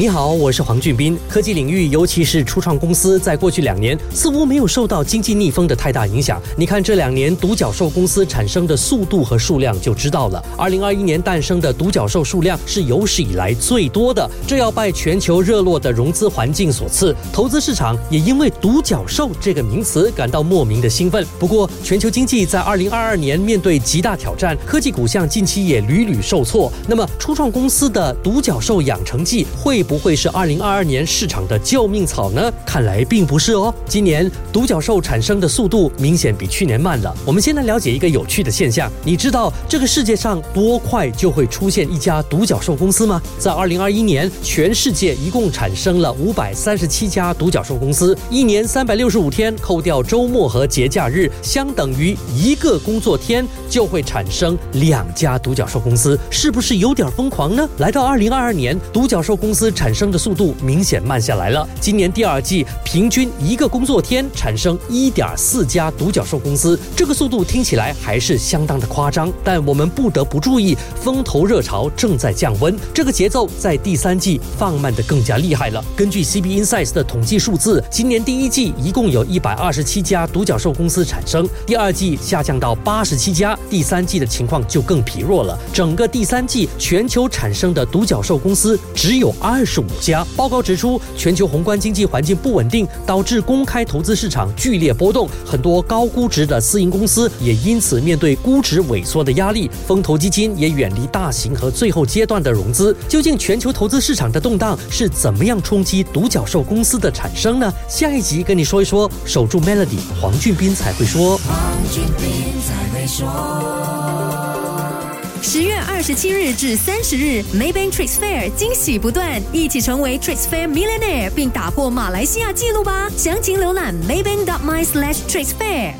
你好，我是黄俊斌。科技领域，尤其是初创公司，在过去两年似乎没有受到经济逆风的太大影响。你看这两年独角兽公司产生的速度和数量就知道了。二零二一年诞生的独角兽数量是有史以来最多的，这要拜全球热络的融资环境所赐。投资市场也因为“独角兽”这个名词感到莫名的兴奋。不过，全球经济在二零二二年面对极大挑战，科技股像近期也屡屡受挫。那么，初创公司的独角兽养成记会？不会是二零二二年市场的救命草呢？看来并不是哦。今年独角兽产生的速度明显比去年慢了。我们先来了解一个有趣的现象：你知道这个世界上多快就会出现一家独角兽公司吗？在二零二一年，全世界一共产生了五百三十七家独角兽公司，一年三百六十五天，扣掉周末和节假日，相等于一个工作天就会产生两家独角兽公司，是不是有点疯狂呢？来到二零二二年，独角兽公司。产生的速度明显慢下来了。今年第二季平均一个工作天产生一点四家独角兽公司，这个速度听起来还是相当的夸张。但我们不得不注意，风头热潮正在降温，这个节奏在第三季放慢的更加厉害了。根据 CB Insights 的统计数字，今年第一季一共有一百二十七家独角兽公司产生，第二季下降到八十七家，第三季的情况就更疲弱了。整个第三季全球产生的独角兽公司只有二。十五家报告指出，全球宏观经济环境不稳定，导致公开投资市场剧烈波动，很多高估值的私营公司也因此面对估值萎缩的压力。风投基金也远离大型和最后阶段的融资。究竟全球投资市场的动荡是怎么样冲击独角兽公司的产生呢？下一集跟你说一说。守住 Melody，黄俊斌才会说。黄俊斌才会说。十月二十七日至三十日，Maybank Tricks Fair 惊喜不断，一起成为 Trix Fair Millionaire，并打破马来西亚纪录吧！详情浏览 maybank.my/slash tricks fair。